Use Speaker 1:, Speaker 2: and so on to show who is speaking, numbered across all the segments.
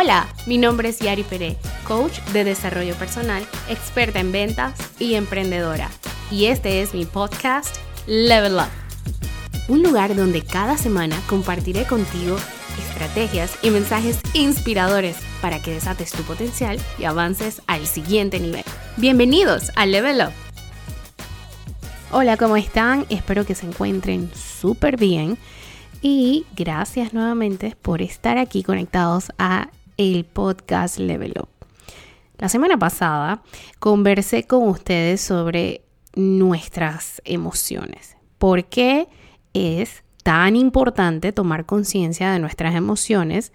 Speaker 1: Hola, mi nombre es Yari Pérez, coach de desarrollo personal, experta en ventas y emprendedora. Y este es mi podcast Level Up. Un lugar donde cada semana compartiré contigo estrategias y mensajes inspiradores para que desates tu potencial y avances al siguiente nivel. Bienvenidos a Level Up. Hola, ¿cómo están? Espero que se encuentren súper bien y gracias nuevamente por estar aquí conectados a el podcast Level Up. La semana pasada conversé con ustedes sobre nuestras emociones. ¿Por qué es tan importante tomar conciencia de nuestras emociones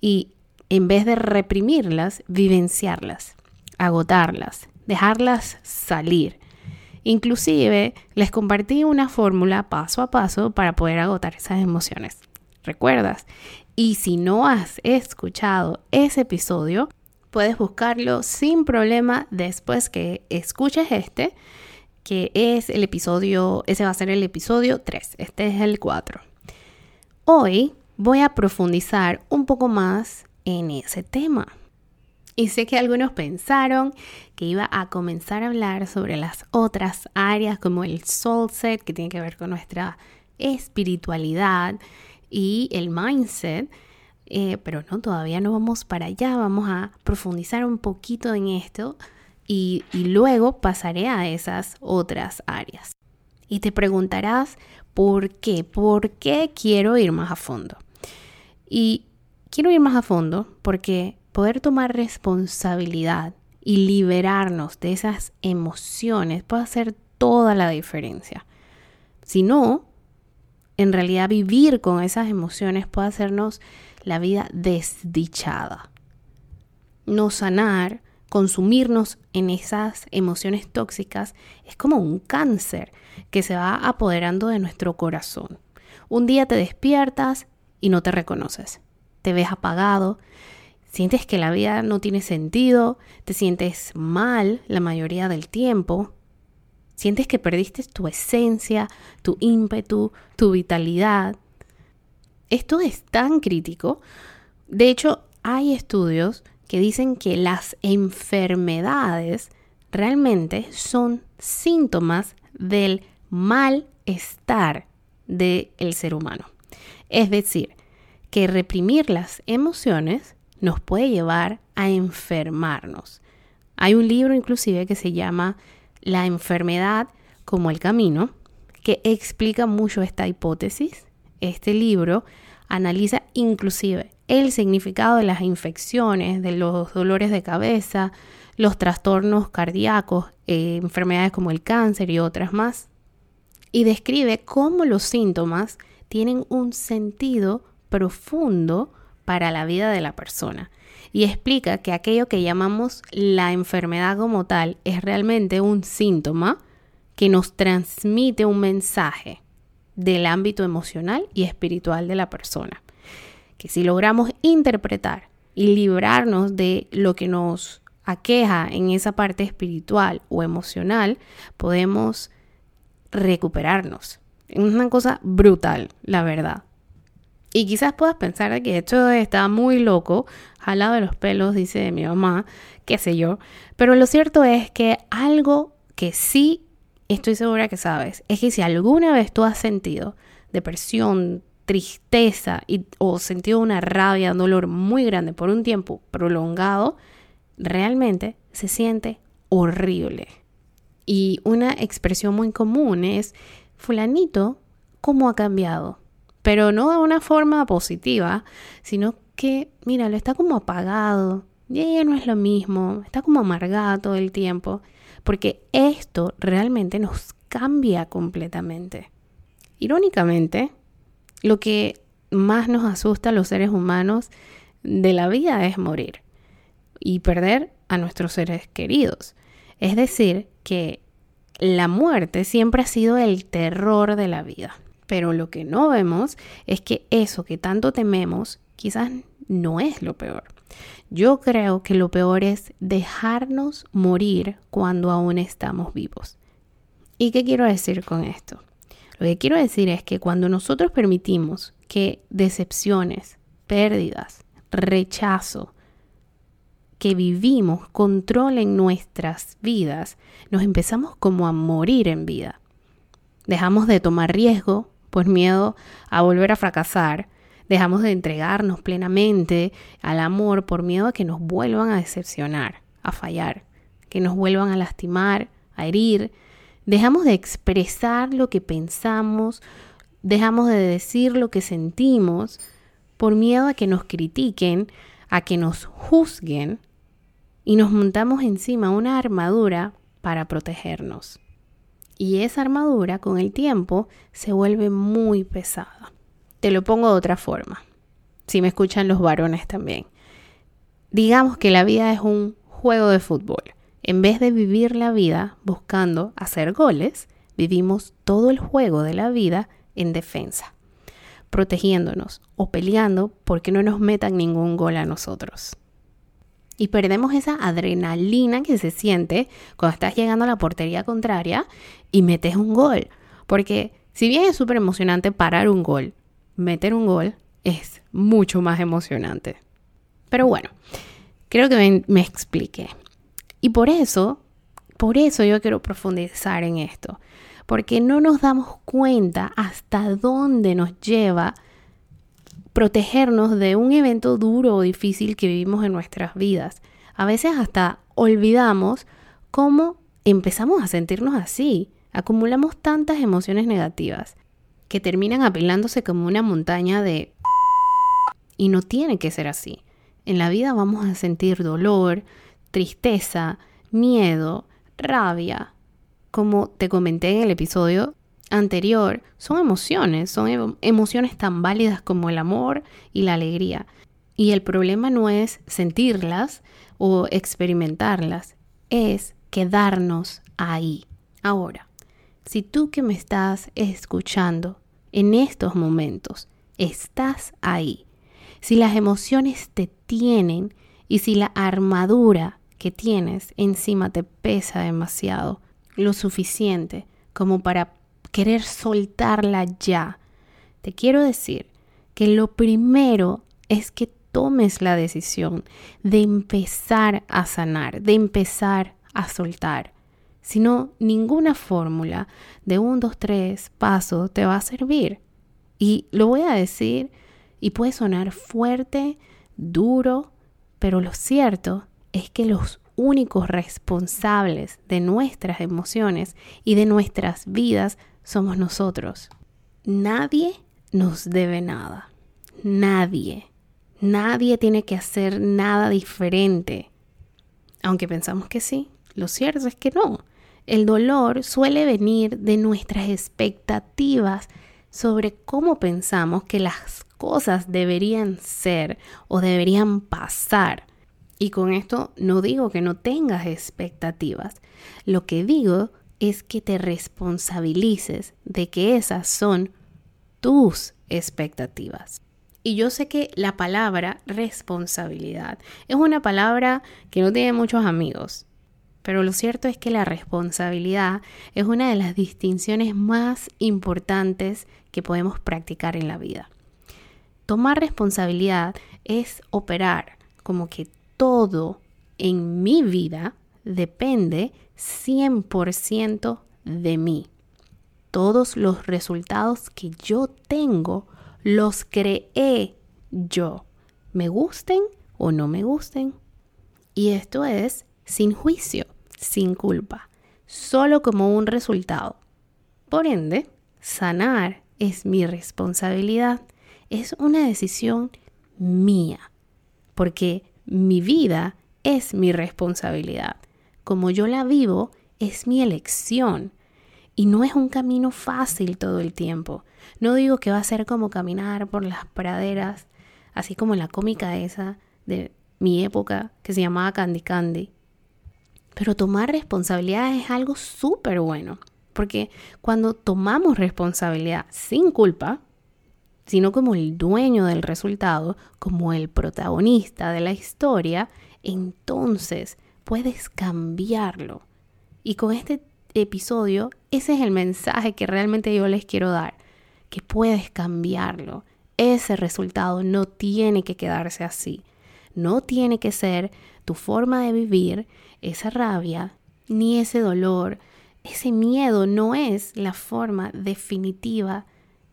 Speaker 1: y en vez de reprimirlas, vivenciarlas, agotarlas, dejarlas salir? Inclusive les compartí una fórmula paso a paso para poder agotar esas emociones. ¿Recuerdas? Y si no has escuchado ese episodio, puedes buscarlo sin problema después que escuches este, que es el episodio, ese va a ser el episodio 3, este es el 4. Hoy voy a profundizar un poco más en ese tema. Y sé que algunos pensaron que iba a comenzar a hablar sobre las otras áreas como el soul set, que tiene que ver con nuestra espiritualidad y el mindset. Eh, pero no, todavía no vamos para allá, vamos a profundizar un poquito en esto y, y luego pasaré a esas otras áreas. Y te preguntarás, ¿por qué? ¿Por qué quiero ir más a fondo? Y quiero ir más a fondo porque poder tomar responsabilidad y liberarnos de esas emociones puede hacer toda la diferencia. Si no, en realidad vivir con esas emociones puede hacernos la vida desdichada. No sanar, consumirnos en esas emociones tóxicas es como un cáncer que se va apoderando de nuestro corazón. Un día te despiertas y no te reconoces. Te ves apagado, sientes que la vida no tiene sentido, te sientes mal la mayoría del tiempo, Sientes que perdiste tu esencia, tu ímpetu, tu vitalidad. Esto es tan crítico. De hecho, hay estudios que dicen que las enfermedades realmente son síntomas del malestar del ser humano. Es decir, que reprimir las emociones nos puede llevar a enfermarnos. Hay un libro inclusive que se llama la enfermedad como el camino, que explica mucho esta hipótesis. Este libro analiza inclusive el significado de las infecciones, de los dolores de cabeza, los trastornos cardíacos, eh, enfermedades como el cáncer y otras más, y describe cómo los síntomas tienen un sentido profundo para la vida de la persona y explica que aquello que llamamos la enfermedad como tal es realmente un síntoma que nos transmite un mensaje del ámbito emocional y espiritual de la persona. Que si logramos interpretar y librarnos de lo que nos aqueja en esa parte espiritual o emocional, podemos recuperarnos. Es una cosa brutal, la verdad. Y quizás puedas pensar que esto está muy loco, jalado de los pelos, dice mi mamá, qué sé yo. Pero lo cierto es que algo que sí estoy segura que sabes es que si alguna vez tú has sentido depresión, tristeza y, o sentido una rabia, un dolor muy grande por un tiempo prolongado, realmente se siente horrible. Y una expresión muy común es, fulanito, ¿cómo ha cambiado? Pero no de una forma positiva, sino que, mira, lo está como apagado, y ella no es lo mismo, está como amargada todo el tiempo, porque esto realmente nos cambia completamente. Irónicamente, lo que más nos asusta a los seres humanos de la vida es morir y perder a nuestros seres queridos. Es decir, que la muerte siempre ha sido el terror de la vida. Pero lo que no vemos es que eso que tanto tememos quizás no es lo peor. Yo creo que lo peor es dejarnos morir cuando aún estamos vivos. ¿Y qué quiero decir con esto? Lo que quiero decir es que cuando nosotros permitimos que decepciones, pérdidas, rechazo, que vivimos controlen nuestras vidas, nos empezamos como a morir en vida. Dejamos de tomar riesgo por miedo a volver a fracasar. Dejamos de entregarnos plenamente al amor por miedo a que nos vuelvan a decepcionar, a fallar, que nos vuelvan a lastimar, a herir. Dejamos de expresar lo que pensamos, dejamos de decir lo que sentimos por miedo a que nos critiquen, a que nos juzguen y nos montamos encima una armadura para protegernos. Y esa armadura con el tiempo se vuelve muy pesada. Te lo pongo de otra forma, si me escuchan los varones también. Digamos que la vida es un juego de fútbol. En vez de vivir la vida buscando hacer goles, vivimos todo el juego de la vida en defensa, protegiéndonos o peleando porque no nos metan ningún gol a nosotros. Y perdemos esa adrenalina que se siente cuando estás llegando a la portería contraria y metes un gol. Porque si bien es súper emocionante parar un gol, meter un gol es mucho más emocionante. Pero bueno, creo que me, me expliqué. Y por eso, por eso yo quiero profundizar en esto. Porque no nos damos cuenta hasta dónde nos lleva protegernos de un evento duro o difícil que vivimos en nuestras vidas. A veces hasta olvidamos cómo empezamos a sentirnos así. Acumulamos tantas emociones negativas que terminan apilándose como una montaña de... Y no tiene que ser así. En la vida vamos a sentir dolor, tristeza, miedo, rabia. Como te comenté en el episodio anterior, son emociones, son emociones tan válidas como el amor y la alegría. Y el problema no es sentirlas o experimentarlas, es quedarnos ahí. Ahora, si tú que me estás escuchando en estos momentos estás ahí, si las emociones te tienen y si la armadura que tienes encima te pesa demasiado, lo suficiente como para querer soltarla ya. Te quiero decir que lo primero es que tomes la decisión de empezar a sanar, de empezar a soltar. Si no, ninguna fórmula de un, dos, tres pasos te va a servir. Y lo voy a decir y puede sonar fuerte, duro, pero lo cierto es que los únicos responsables de nuestras emociones y de nuestras vidas somos nosotros. Nadie nos debe nada. Nadie. Nadie tiene que hacer nada diferente. Aunque pensamos que sí, lo cierto es que no. El dolor suele venir de nuestras expectativas sobre cómo pensamos que las cosas deberían ser o deberían pasar. Y con esto no digo que no tengas expectativas. Lo que digo es que te responsabilices de que esas son tus expectativas. Y yo sé que la palabra responsabilidad es una palabra que no tiene muchos amigos, pero lo cierto es que la responsabilidad es una de las distinciones más importantes que podemos practicar en la vida. Tomar responsabilidad es operar como que todo en mi vida depende 100% de mí. Todos los resultados que yo tengo los creé yo, me gusten o no me gusten. Y esto es sin juicio, sin culpa, solo como un resultado. Por ende, sanar es mi responsabilidad, es una decisión mía, porque mi vida es mi responsabilidad como yo la vivo es mi elección. Y no es un camino fácil todo el tiempo. No digo que va a ser como caminar por las praderas, así como la cómica esa de mi época que se llamaba Candy Candy. Pero tomar responsabilidad es algo súper bueno. Porque cuando tomamos responsabilidad sin culpa, sino como el dueño del resultado, como el protagonista de la historia, entonces puedes cambiarlo. Y con este episodio, ese es el mensaje que realmente yo les quiero dar, que puedes cambiarlo. Ese resultado no tiene que quedarse así. no tiene que ser tu forma de vivir, esa rabia, ni ese dolor, ese miedo no es la forma definitiva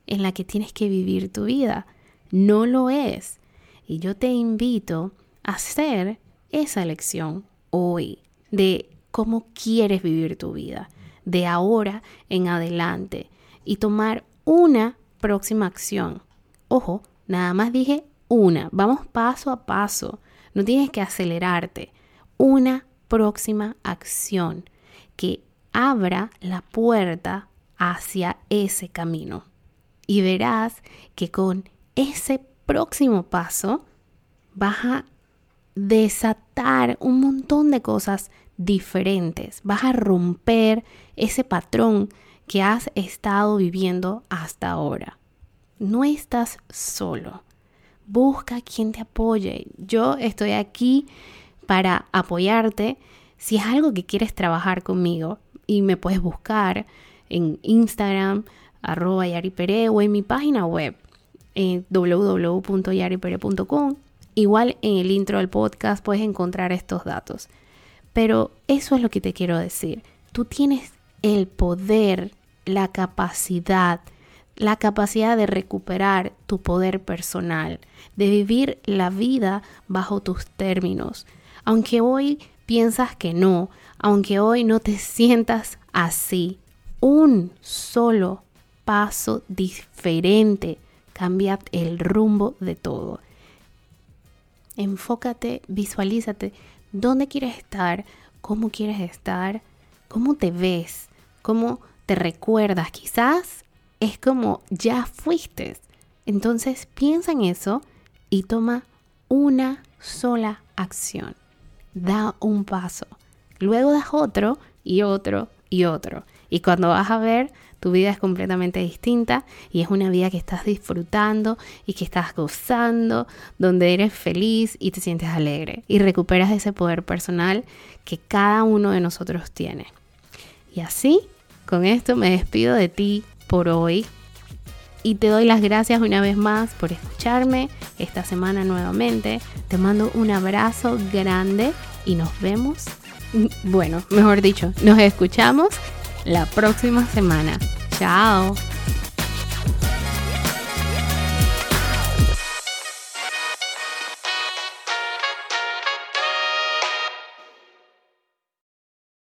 Speaker 1: en la que tienes que vivir tu vida. No lo es. Y yo te invito a hacer esa elección hoy de cómo quieres vivir tu vida, de ahora en adelante, y tomar una próxima acción. Ojo, nada más dije una, vamos paso a paso, no tienes que acelerarte. Una próxima acción que abra la puerta hacia ese camino. Y verás que con ese próximo paso vas a desatar un montón de cosas diferentes. Vas a romper ese patrón que has estado viviendo hasta ahora. No estás solo. Busca quien te apoye. Yo estoy aquí para apoyarte. Si es algo que quieres trabajar conmigo, y me puedes buscar en Instagram, arroba yaripere o en mi página web en www.yaripere.com. Igual en el intro del podcast puedes encontrar estos datos. Pero eso es lo que te quiero decir. Tú tienes el poder, la capacidad, la capacidad de recuperar tu poder personal, de vivir la vida bajo tus términos. Aunque hoy piensas que no, aunque hoy no te sientas así, un solo paso diferente cambia el rumbo de todo. Enfócate, visualízate dónde quieres estar, cómo quieres estar, cómo te ves, cómo te recuerdas. Quizás es como ya fuiste. Entonces piensa en eso y toma una sola acción da un paso. Luego das otro y otro y otro. Y cuando vas a ver, tu vida es completamente distinta y es una vida que estás disfrutando y que estás gozando, donde eres feliz y te sientes alegre y recuperas ese poder personal que cada uno de nosotros tiene. Y así, con esto me despido de ti por hoy y te doy las gracias una vez más por escucharme esta semana nuevamente. Te mando un abrazo grande y nos vemos, bueno, mejor dicho, nos escuchamos la próxima semana. Chao.